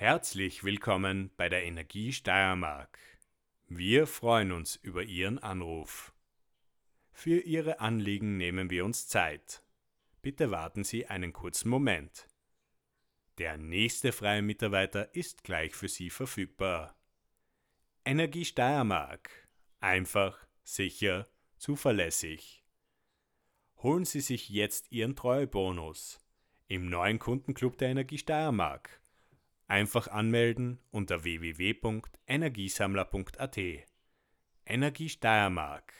Herzlich willkommen bei der Energie Steiermark. Wir freuen uns über Ihren Anruf. Für Ihre Anliegen nehmen wir uns Zeit. Bitte warten Sie einen kurzen Moment. Der nächste freie Mitarbeiter ist gleich für Sie verfügbar. Energie Steiermark. Einfach, sicher, zuverlässig. Holen Sie sich jetzt Ihren Treuebonus im neuen Kundenclub der Energie Steiermark Einfach anmelden unter www.energiesammler.at. Energie Steiermark